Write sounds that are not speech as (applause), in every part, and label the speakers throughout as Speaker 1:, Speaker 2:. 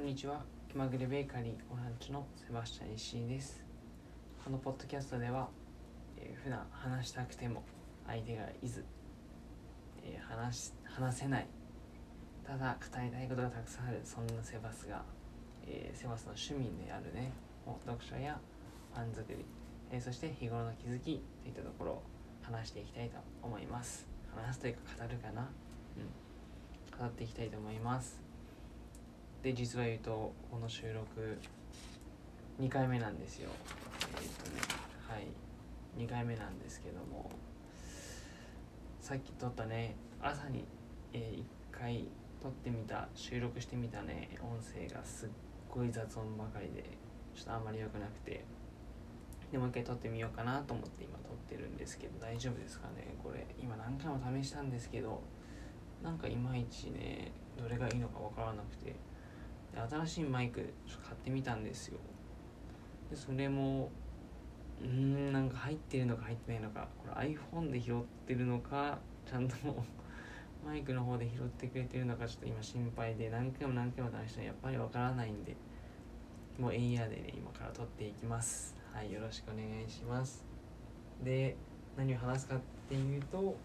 Speaker 1: こんにちは。気まぐれベーカリーオランチのセバスチャン石井です。このポッドキャストでは、えー普段話したくても相手がいず、えー話話せないただ語りたいことがたくさんあるそんなセバスが、えーセバスの趣味であるね読書やパン作り、えーそして日頃の気づきといったところを話していきたいと思います。話すというか語るかな？うん。語っていきたいと思います。で実は言うとこの収録2回目なんですよ。えーっとねはい。2回目なんですけども。さっき撮ったね朝に、え1回撮ってみた収録してみたね音声がすっごい雑音ばかりでちょっとあんまり良くなくて。でもう一回撮ってみようかなと思って今撮ってるんですけど大丈夫ですかねこれ。今何回も試したんですけどなんかいまいちねどれがいいのかわからなくて。新しいマイクちょっと買ってみたんですよ。でそれもうんなんか入ってるのか入ってないのかこれ iPhone で拾ってるのかちゃんと (laughs) マイクの方で拾ってくれてるのかちょっと今心配で何回も何回も試してもやっぱりわからないんでもうエイヤーでね今から撮っていきます。はいよろしくお願いします。で何を話すかっていうと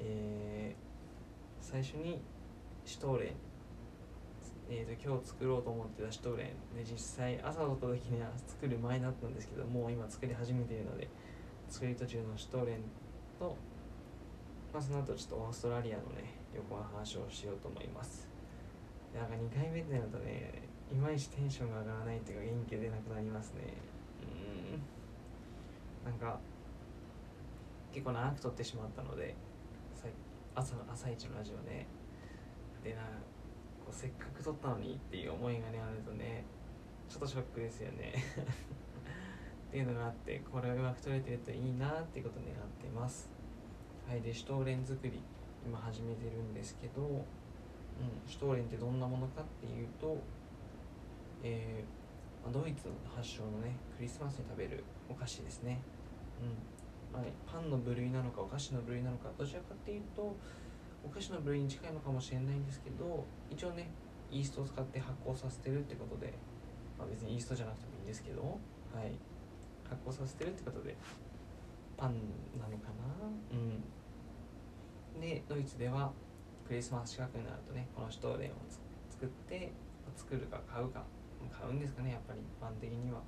Speaker 1: えー最初にシュトーレンえー、と今日作ろうと思ってたシュトーレンで実際朝撮った時には作る前だったんですけどもう今作り始めているので作り途中のシュトーレンと、まあ、その後ちょっとオーストラリアのね旅行の話をしようと思います。でなんか2回目ってなるとねいまいちテンションが上がらないっていうか元気出なくなりますね。うーん。なんか結構長く撮ってしまったので朝の朝一のラジオね。でなせっかく撮ったのにっていう思いがねあるとねちょっとショックですよね。(laughs) っていうのがあってこれがうまく撮れてるといいなっていうことを願ってます。はいでシュトーレン作り今始めてるんですけど、うん、シュトーレンってどんなものかっていうとえーまドイツ発祥のねクリスマスに食べるお菓子ですね。うん。はい、パンの部類なのかお菓子の部類なのかどちらかっていうとお菓子の部類に近いのかもしれないんですけど一応ねイーストを使って発酵させてるってことで、まあ、別にイーストじゃなくてもいいんですけど、はい、発酵させてるってことでパンなのかな？うん。でドイツではクリスマス近くになるとねこのシュトーレンを作って作るか買うか買うんですかねやっぱり一般的には。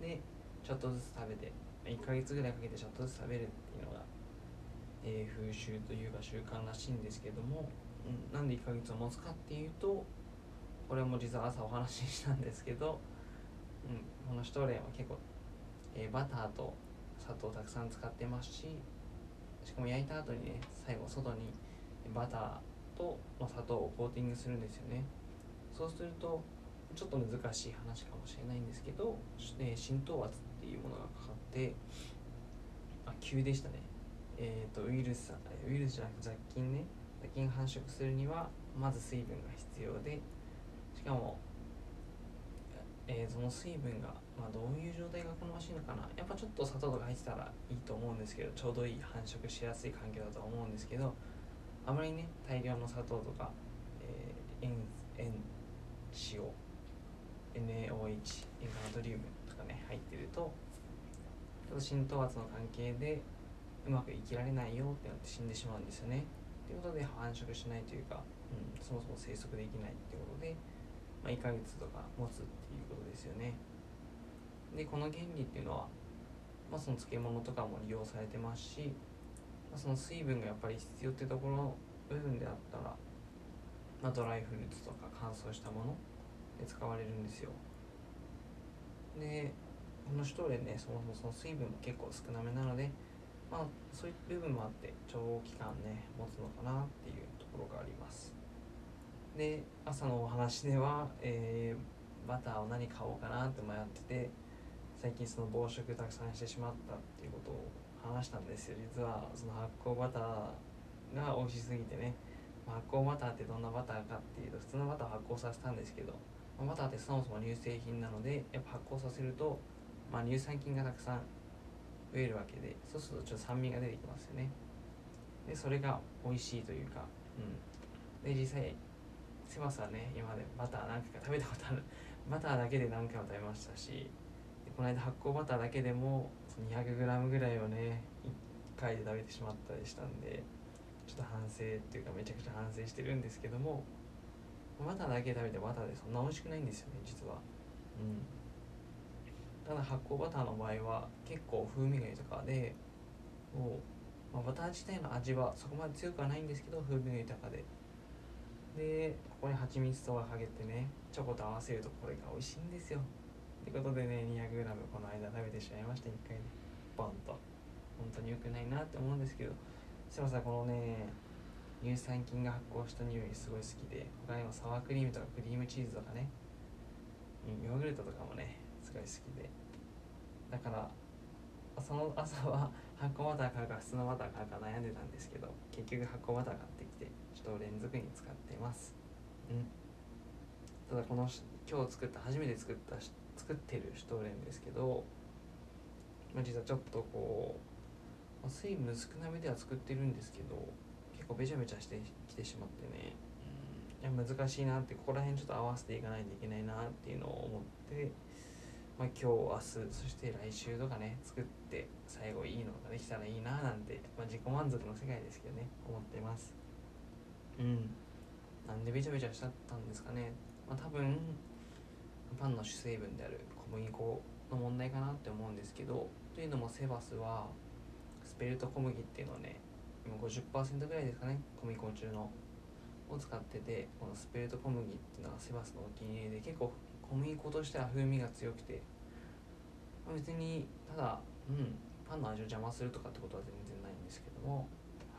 Speaker 1: でちょっとずつ食べて1ヶ月ぐらいかけてちょっとずつ食べるっていうえー風習というか習慣らしいんですけども、うん、なんで1ヶ月を持つかっていうとこれも実は朝お話ししたんですけど、うん、このシュトレンは結構、えーバターと砂糖をたくさん使ってますししかも焼いた後にね最後外にバターとま砂糖をコーティングするんですよね。そうするとちょっと難しい話かもしれないんですけど、えー浸透圧っていうものがかかってあ急でしたね。えー、とウイルスウイルスじゃなくて雑菌ね雑菌繁殖するにはまず水分が必要でしかも、えーその水分が、まあ、どういう状態が好ましいのかな。やっぱちょっと砂糖とか入ってたらいいと思うんですけどちょうどいい繁殖しやすい環境だと思うんですけどあまりね大量の砂糖とか、えー、塩塩塩 NaOH 塩化ナトリウムとかね入ってるとちょっと浸透圧の関係でうまく生きられないよってなって死んでしまうんですよね。ということで繁殖しないというか、うん、そもそも生息できないってことで、まあ、1ヶ月とか持つっていうことですよね。でこの原理っていうのは、まあ、その漬物とかも利用されてますし、まあ、その水分がやっぱり必要ってところの部分であったら、まあ、ドライフルーツとか乾燥したもので使われるんですよ。でこのシュトーレンねそもそもその水分も結構少なめなのでまあそういう部分もあって長期間ね持つのかなっていうところがあります。で朝のお話では、えーバターを何買おうかなって迷ってて最近その暴食たくさんしてしまったっていうことを話したんですよ。実はその発酵バターが美味しすぎてね発酵バターってどんなバターかっていうと普通のバターを発酵させたんですけど、まバターってそもそも乳製品なのでやっぱ発酵させると、まあ、乳酸菌がたくさん増えるわけでそうするとちょっと酸味が出てきますよね。でそれが美味しいというかうん。で実際セバスはね今までバター何回か食べたことある。(laughs) バターだけで何回も食べましたしこの間発酵バターだけでも 200g ぐらいをね1回で食べてしまったりしたんでちょっと反省っていうかめちゃくちゃ反省してるんですけどもバターだけ食べてバターでそんな美味しくないんですよね実は。うん。ただ発酵バターの場合は結構風味が豊かでもう、まあ、バター自体の味はそこまで強くはないんですけど風味が豊かで。でここに蜂蜜とかかけてねチョコと合わせるとこれが美味しいんですよ。ってことでね 200g この間食べてしまいました1回でボンと。本当に良くないなって思うんですけど。すいませんこのね乳酸菌が発酵した匂いすごい好きで他にもサワークリームとかクリームチーズとかね。ヨーグルトとかもねすごい好きで。だからその朝は発酵バター買うか普通のバター買うか悩んでたんですけど結局発酵バター買ってきてちょっと連続に使ってます。うん。ただこの今日作った初めて作った作ってるシュトーレンですけど、まあ、実はちょっとこう、まあ、水分少なめでは作ってるんですけど結構べちゃべちゃしてきてしまってね、いや難しいなってここら辺ちょっと合わせていかないといけないなっていうのを思ってまあ、今日明日そして来週とかね作って最後いいのができたらいいななんて、まあ、自己満足の世界ですけどね思ってます。うん。なんでべちゃべちゃしちゃったんですかね。まあ多分パンの主成分である小麦粉の問題かなって思うんですけどというのもセバスはスペルト小麦っていうのをね今50%ぐらいですかね小麦粉中のを使っててこのスペルト小麦っていうのはセバスのお気に入りで結構小麦粉としては風味が強くて別にただうんパンの味を邪魔するとかってことは全然ないんですけども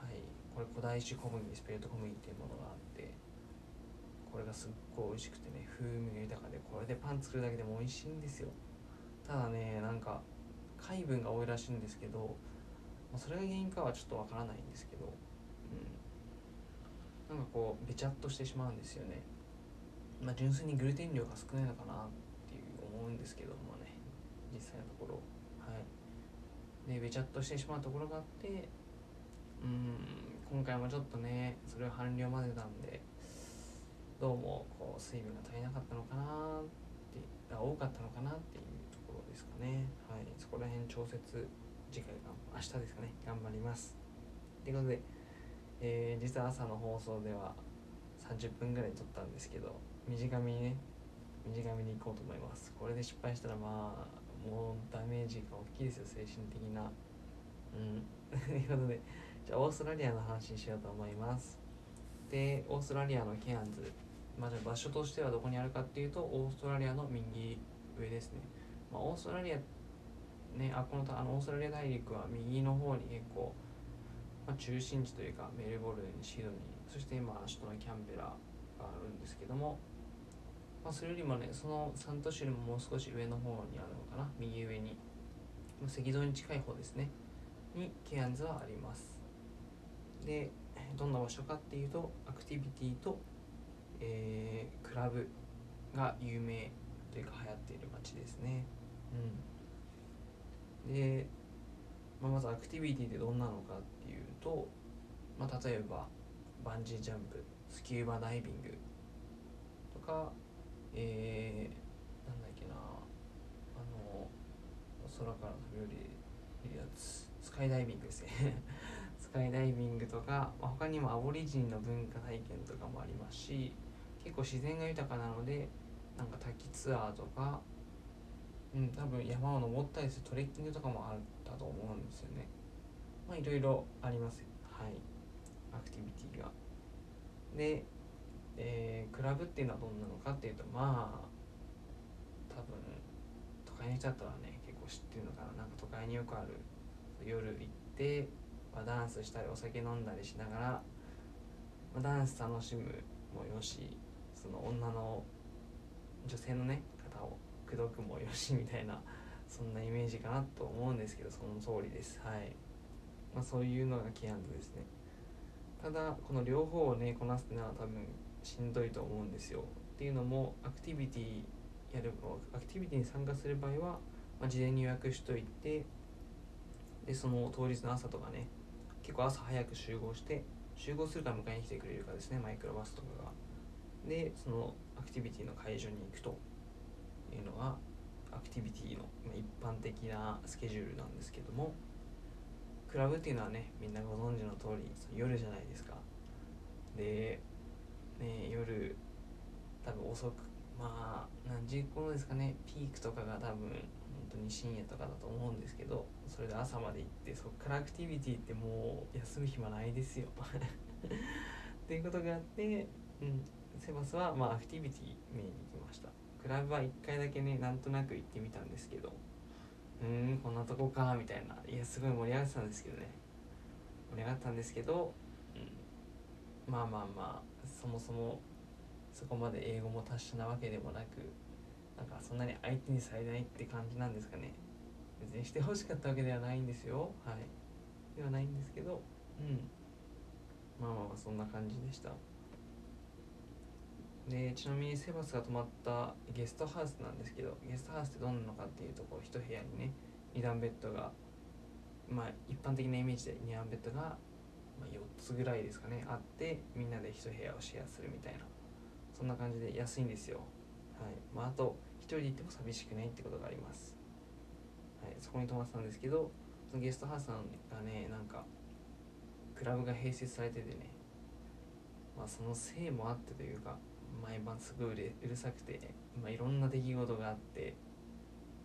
Speaker 1: はいこれ古代種小麦スペルト小麦っていうものがあってこれがすっごい美味しくてね風味が豊かでこれでパン作るだけでも美味しいんですよ。ただねなんか海分が多いらしいんですけどそれが原因かはちょっとわからないんですけどうん。なんかこうべちゃっとしてしまうんですよね。まあ、純粋にグルテン量が少ないのかなっていう思うんですけどもね。実際のところ。はい。でべちゃっとしてしまうところがあってうん今回もちょっとねそれを半量混ぜたんでどうもこう水分が足りなかったのかなって多かったのかなっていうところですかね。はい。そこら辺調節次回が明日ですかね。頑張ります。ということで、えー、実は朝の放送では30分ぐらい撮ったんですけど短めにね短めにいこうと思います。これで失敗したらまあもうダメージが大きいですよ精神的な。うん。(laughs) ということでじゃあオーストラリアの話にしようと思います。でオーストラリアのケアンズ。まあ、じゃあ場所としてはどこにあるかっていうとオーストラリアの右上ですね、まあ、オーストラリアねあこのあのオーストラリア大陸は右の方に結構、まあ、中心地というかメルボルンシドニーそして今首都のキャンベラがあるんですけどもまあ、それよりもねその3都市よりももう少し上の方にあるのかな。右上に。赤道に近い方ですね。にケアンズはあります。でどんな場所かっていうとアクティビティと、えー、クラブが有名というか流行っている街ですね。うん。で、まあ、まずアクティビティってどんなのかっていうと、まあ、例えばバンジージャンプスキューバダイビングとかえー、なんだっけな。あの空から飛び降りるやつ。スカイダイビングですね。(laughs) スカイダイビングとか、まあ、他にもアボリジニの文化体験とかもありますし結構自然が豊かなのでなんか滝ツアーとかうん多分山を登ったりするトレッキングとかもあったと思うんですよね。まあいろいろあります。はい。アクティビティが。でえー、クラブっていうのはどんなのかっていうとまあ多分都会の人だったらね結構知ってるのかな。なんか都会によくある夜行って、まあ、ダンスしたりお酒飲んだりしながら、まあ、ダンス楽しむもよしその女の女性のね方を口説くもよしみたいなそんなイメージかなと思うんですけどその通りです。はい。まあそういうのがキアンズですね。ただこの両方をねこなすっていうのは多分しんどいと思うんですよ。っていうのもアクティビティやるアクティビティに参加する場合は、まあ、事前に予約しといてでその当日の朝とかね結構朝早く集合して集合するか迎えに来てくれるかですねマイクロバスとかが。でそのアクティビティの会場に行くというのがアクティビティの一般的なスケジュールなんですけどもクラブっていうのはねみんなご存知の通り夜じゃないですか。で、ね、夜多分遅くまあ何時頃ですかねピークとかが多分本当に深夜とかだと思うんですけどそれで朝まで行ってそっからアクティビティってもう休む暇ないですよ。(laughs) っていうことがあって、うん、セバスはまあアクティビティ見に行きました。クラブは1回だけねなんとなく行ってみたんですけどうんこんなとこかみたいな。いやすごい盛り上がってたんですけどね。盛り上がったんですけど、うん、まあまあまあそもそもそこまで英語も達者なわけでもなくなんかそんなに相手にされないって感じなんですかね。別にしてほしかったわけではないんですよ。はい。ではないんですけどうん。まあまあまあそんな感じでした。でちなみにセバスが泊まったゲストハウスなんですけどゲストハウスってどんなのかっていうとこう一部屋にね2段ベッドがまあ一般的なイメージで2段ベッドが、4つぐらいですかね。あってみんなで一部屋をシェアするみたいな。そんな感じで安いんですよ。はい。まあ、あと1人で行っても寂しくないってことがあります、はい、そこに泊まってたんですけどそのゲストハウスがねなんかクラブが併設されててねまあそのせいもあってというか毎晩すごいうるさくて、まあ、いろんな出来事があって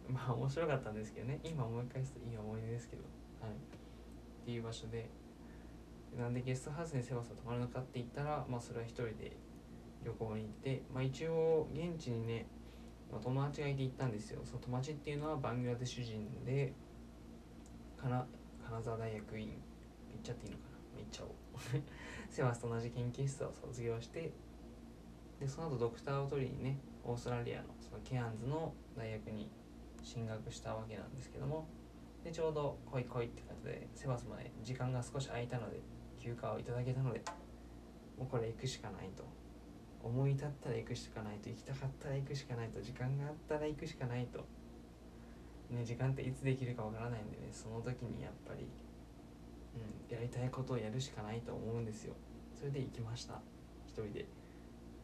Speaker 1: まあ面白かったんですけどね。今思い返すといい思い出ですけど。はい。っていう場所でなんでゲストハウスにセバスが泊まるのかって言ったらまあそれは一人で旅行に行って、まあ、一応現地にね、まあ、友達がいて行ったんですよ。その友達っていうのはバングラデシュ人で金金沢大学院行っちゃっていいのかな？行っちゃおう。(laughs) セバスと同じ研究室を卒業してでその後ドクターを取りにねオーストラリアのそのケアンズの大学に進学したわけなんですけどもでちょうど来い来いって感じでセバスもね時間が少し空いたので休暇をいただけたのでもうこれ行くしかないと。思い立ったら行くしかないと行きたかったら行くしかないと時間があったら行くしかないと。ね時間っていつできるかわからないんでねその時にやっぱり、うん、やりたいことをやるしかないと思うんですよ。それで行きました。一人で。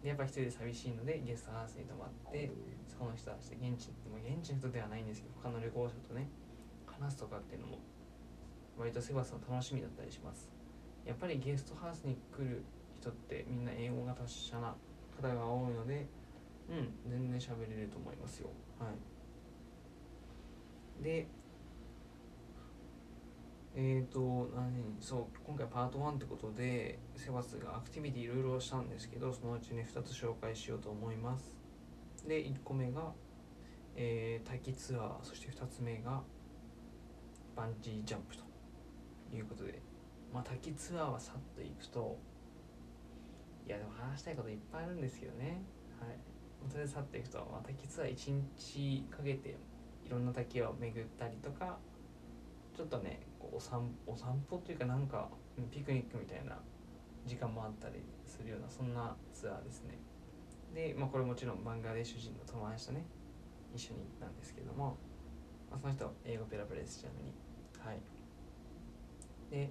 Speaker 1: でやっぱ一人で寂しいのでゲストハウスに泊まってそこの人たちで現地でも現地の人ではないんですけど他の旅行者とね話すとかっていうのも割とセバスの楽しみだったりしますやっぱりゲストハウスに来る人ってみんな英語が達者な方が多いのでうん全然喋れると思いますよ。はい。でえっ、ー、と何そう今回パート1ってことでセバスがアクティビティいろいろしたんですけどそのうちに2つ紹介しようと思います。で1個目が、えー、滝ツアーそして2つ目がバンジージャンプということで。まあ滝ツアーはさっと行くといやでも話したいこといっぱいあるんですけどね。はい。それで去っていくと、まあ、滝ツアー1日かけていろんな滝を巡ったりとかちょっとねこうお散お散歩というかなんかピクニックみたいな時間もあったりするようなそんなツアーですね。で、まあ、これもちろんバングラデシュ人の友達とね一緒に行ったんですけども、まあ、その人英語ペラペラですちなみに。はい。で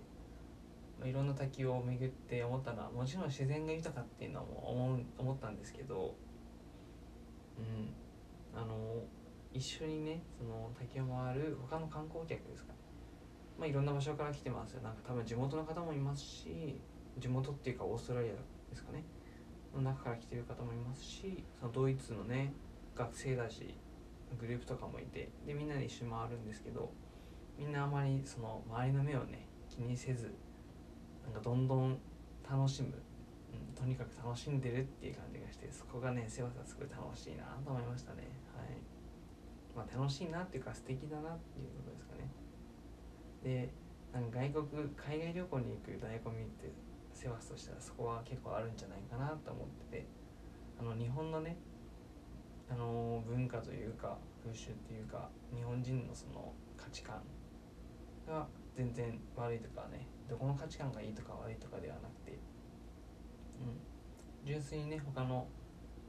Speaker 1: いろんな滝を巡って思ったのはもちろん自然が豊かっていうのも思う思ったんですけどうんあの一緒にねその滝を回る他の観光客ですかね。まあいろんな場所から来てますよ。なんか多分地元の方もいますし地元っていうかオーストラリアですかね。の中から来てる方もいますしそのドイツのね学生だしグループとかもいてでみんなで一緒に回るんですけどみんなあまりその周りの目をね気にせずなんかどんどん楽しむ、うん、とにかく楽しんでるっていう感じがしてそこがね瀬尾さんすごい楽しいなと思いましたね。はい。まあ楽しいなっていうか素敵だなっていうことですかね。でなんか外国海外旅行に行く醍醐味ってセバスとしたらそこは結構あるんじゃないかなと思っててあの日本のねあの文化というか風習っていうか日本人のその価値観が全然悪いとかねどこの価値観がいいとか悪いとかではなくてうん。純粋にね他の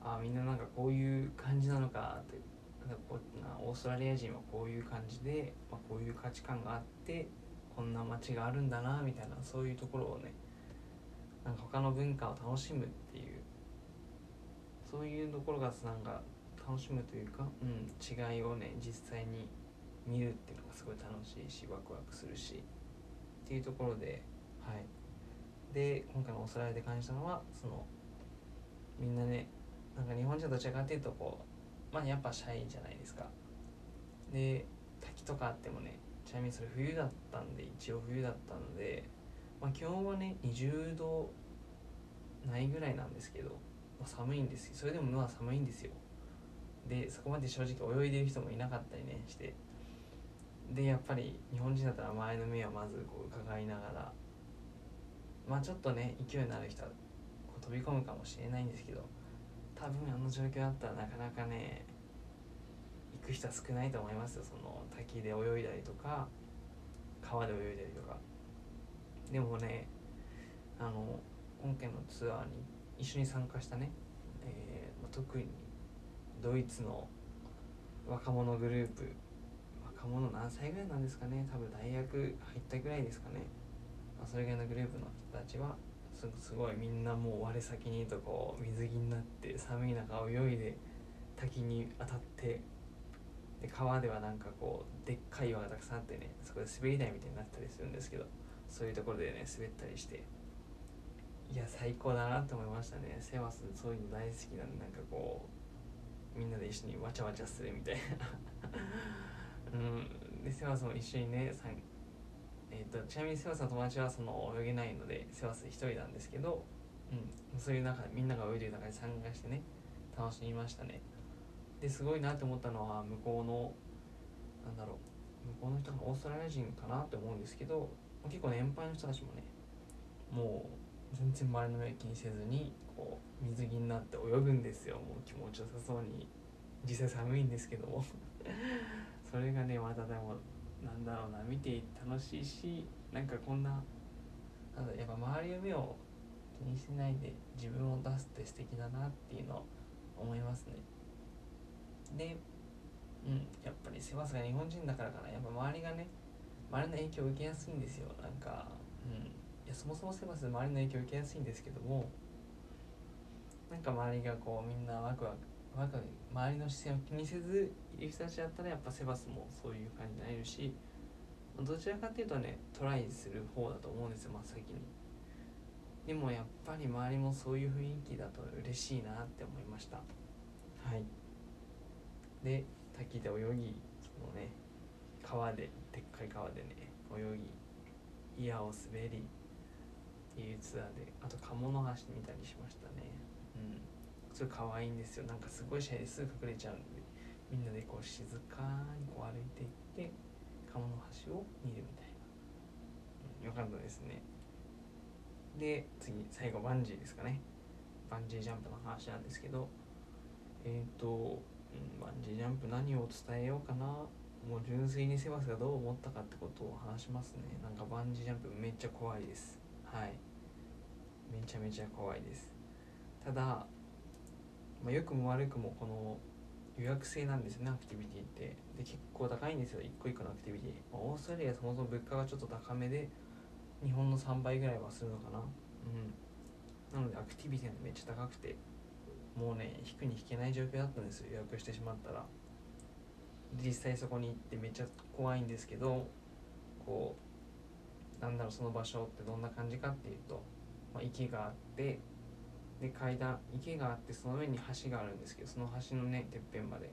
Speaker 1: あみんななんかこういう感じなのかってなんかこオーストラリア人はこういう感じで、まあ、こういう価値観があってこんな街があるんだなみたいなそういうところをねなんか他の文化を楽しむっていうそういうところがなんか楽しむというか、うん、違いをね実際に見るっていうのがすごい楽しいしワクワクするしっていうところではい。で今回のオーストラリアで感じたのはそのみんなねなんか日本人はどちらかっていうとこうまあやっぱシャイじゃないですか。で滝とかあってもねちなみにそれ冬だったんで一応冬だったので、まあ、気温はね20度ないぐらいなんですけど、まあ、寒いんですそれでもまあ寒いんですよ。でそこまで正直泳いでる人もいなかったりねしてでやっぱり日本人だったら前の目をまずこう伺いながらまあちょっとね勢いのある人はこう飛び込むかもしれないんですけど多分あの状況だったらなかなかね行く人は少ないと思いますよ。その滝で泳いだりとか川で泳いだりとか。でもねあの今回のツアーに一緒に参加したね、えー、特にドイツの若者グループ若者何歳ぐらいなんですかね。多分大学入ったぐらいですかね、まあ、それぐらいのグループの人たちはすごいみんなもう我先にとこう水着になって寒い中泳いで滝に当たってで川ではなんかこうでっかい岩がたくさんあってねそこで滑り台みたいになったりするんですけどそういうところでね滑ったりしていや最高だなって思いましたね。セバスそういうの大好きなんでなんかこうみんなで一緒にわちゃわちゃするみたいな。うん。でセバスも一緒にねさえーと、ちなみにセバスの友達はその泳げないのでセバス一人なんですけど、うん、そういう中みんなが泳いでる中で参加してね楽しみましたね。ですごいなって思ったのは向こうのなんだろう向こうの人がオーストラリア人かなって思うんですけど結構年配の人たちもねもう全然周りの目気にせずにこう水着になって泳ぐんですよ。もう気持ちよさそうに。実際寒いんですけども。それがねまたでもなんだろうな見て楽しいしなんかこんななんやっぱ周りの目を気にしないで自分を出すって素敵だなっていうのを思いますね。でうんやっぱりセバスが日本人だからかな。やっぱ周りがね周りの影響を受けやすいんですよ。なんかうん。いやそもそもセバス周りの影響を受けやすいんですけどもなんか周りがこうみんなワクワクワクワク周りの視線を気にせずいる人たちだったらやっぱセバスもそういう感じになれるしどちらかっていうとねトライする方だと思うんですよ真っ先に。でもやっぱり周りもそういう雰囲気だと嬉しいなって思いました。はい。で滝で泳ぎそのね川ででっかい川でね泳ぎ矢を滑りっていうツアーであと鴨の橋見たりしましたね。うんそれ可愛いんですよ。なんかすごいシャイですぐ隠れちゃうんでみんなでこう静かにこう歩いていって鴨の橋を見るみたいな、うん、よかったですね。で次最後バンジーですかね。バンジージャンプの話なんですけど。えっ、ー、と、うん、バンジージャンプ何を伝えようかな。もう純粋にセバスがどう思ったかってことを話しますね。なんかバンジージャンプめっちゃ怖いです。はい。めちゃめちゃ怖いです。ただ、まあ、良くも悪くもこの予約制なんですねアクティビティって。で結構高いんですよ一個一個のアクティビティ、まあ、オーストラリアそもそも物価がちょっと高めで日本の3倍ぐらいはするのかな。うん。なのでアクティビティがめっちゃ高くてもうね引くに引けない状況だったんですよ予約してしまったら。実際そこに行ってめっちゃ怖いんですけどこうなんだろうその場所ってどんな感じかっていうと、まあ、池があってで階段池があってその上に橋があるんですけどその橋のねてっぺんまで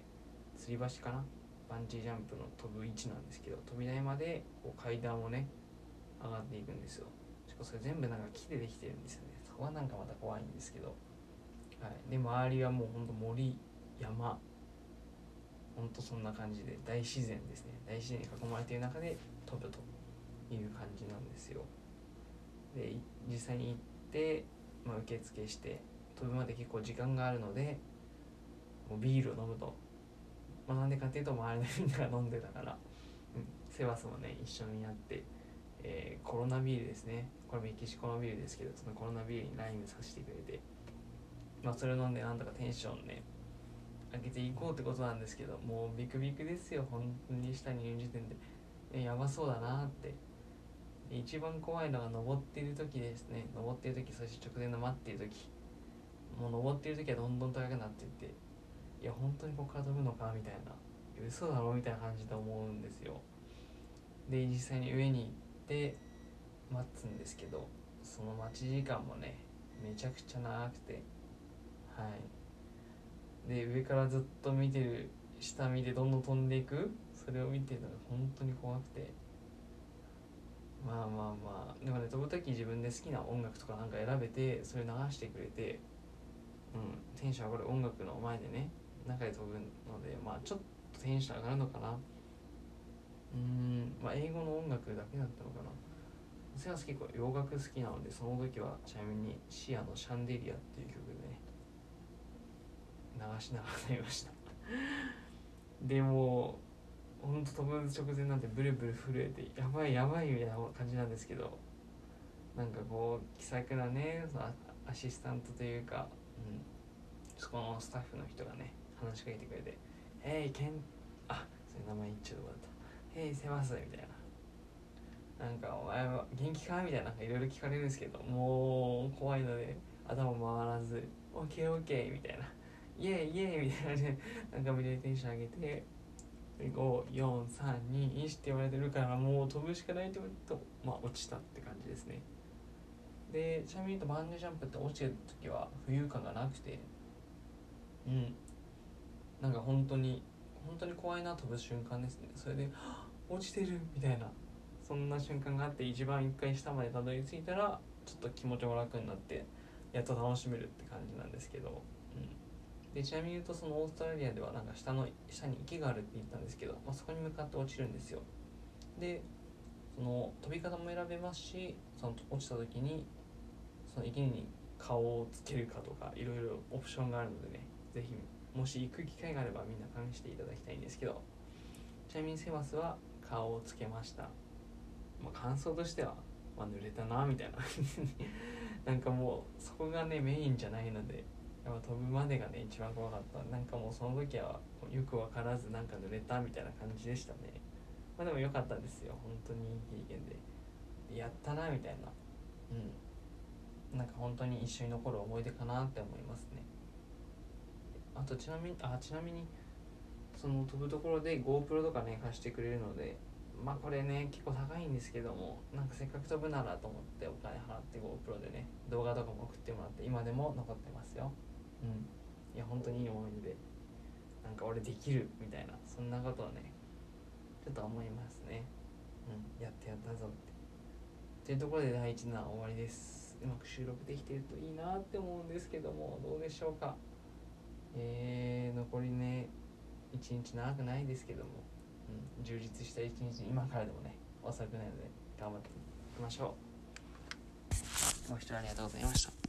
Speaker 1: 吊り橋かな？バンジージャンプの飛ぶ位置なんですけど飛び台までこう階段をね上がっていくんですよ。しかもそれ全部なんか木でできてるんですよね。そこはなんかまた怖いんですけど、はい、で周りはもうほんと森山。ほんとそんな感じで大自然ですね。大自然に囲まれている中で飛ぶという感じなんですよ。で実際に行って、まあ、受付して飛ぶまで結構時間があるのでもうビールを飲むと、まあ、なんでかっていうと周りのみんなが飲んでたから、うん、セバスもね一緒にやって、えー、コロナビールですね。これメキシコのビールですけどそのコロナビールにライムさせてくれてまあそれを飲んでなんとかテンションね上げていこうってことなんですけどもうビクビクですよ。本当に下にいる時点で、えやばそうだなって。一番怖いのが登っている時ですね。登っている時そして直前の待っている時。もう登っってる時はどんどん高くなっていって。いや本当にここから飛ぶのかみたいな。嘘だろみたいな感じで思うんですよ。で実際に上に行って待つんですけどその待ち時間もねめちゃくちゃ長くて。はい。で上からずっと見てる下見てどんどん飛んでいく。それを見てるのが本当に怖くて。まあまあまあ。でもね飛ぶ時自分で好きな音楽とかなんか選べてそれ流してくれてうんテンション上がる音楽の前でね中で飛ぶのでまあちょっとテンション上がるのかな。うんまあ英語の音楽だけだったのかな。私は結構洋楽好きなのでその時はちなみにシアの「シャンデリア」っていう曲でね流しながらなりました。でもほんと飛ぶ直前なんてブルブル震えてやばいやばいみたいな感じなんですけどなんかこう気さくなねそのアシスタントというか、うん、そこのスタッフの人がね話しかけてくれて「えいけんあそれ名前言っちゃうとこだった「へいせます」みたいな。なんか「お前は元気か?」みたいないろいろ聞かれるんですけどもう怖いので頭回らず「オッケーオッケー」みたいな「イエイイエイ」みたいなねなんか無理やりテンション上げて5432って言われてるからもう飛ぶしかないって言われるとまあ落ちたって感じですね。でちなみに言うとバンジージャンプって落ちてる時は浮遊感がなくて。うん。なんか本当に本当に怖いな飛ぶ瞬間ですね。それで落ちてる！みたいな。そんな瞬間があって一番一回下までたどり着いたらちょっと気持ちも楽になってやっと楽しめるって感じなんですけど、でちなみに言うとそのオーストラリアではなんか下の下に池があるって言ったんですけど、まあ、そこに向かって落ちるんですよ。でその飛び方も選べますしその落ちた時にその池に顔をつけるかとかいろいろオプションがあるのでね是非もし行く機会があればみんな試していただきたいんですけどちなみにセバスは顔をつけました、まあ、感想としては、まあ、濡れたなみたいな。(laughs) なんかもうそこがねメインじゃないのでやっぱ飛ぶまでがね一番怖かった。なんかもうその時はよく分からずなんか濡れたみたいな感じでしたね。まあでも良かったですよ。本当にいい経験で。やったなみたいな。うん。なんか本当に一緒に残る思い出かなって思いますね。あとちなみにあちなみにその飛ぶところで GoPro とかね貸してくれるのでまあこれね結構高いんですけどもなんかせっかく飛ぶならと思ってお金払って GoPro でね動画とかも送ってもらって今でも残ってますよ。うん。いや本当にいい思い出でなんか俺できるみたいなそんなことをねちょっと思いますね。うんやってやったぞって。というところで第1弾終わりです。うまく収録できてるといいなって思うんですけどもどうでしょうか。えー、残りね一日長くないですけども、うん、充実した一日今からでもね遅くないので頑張っていきましょう。ご視聴ありがとうございました。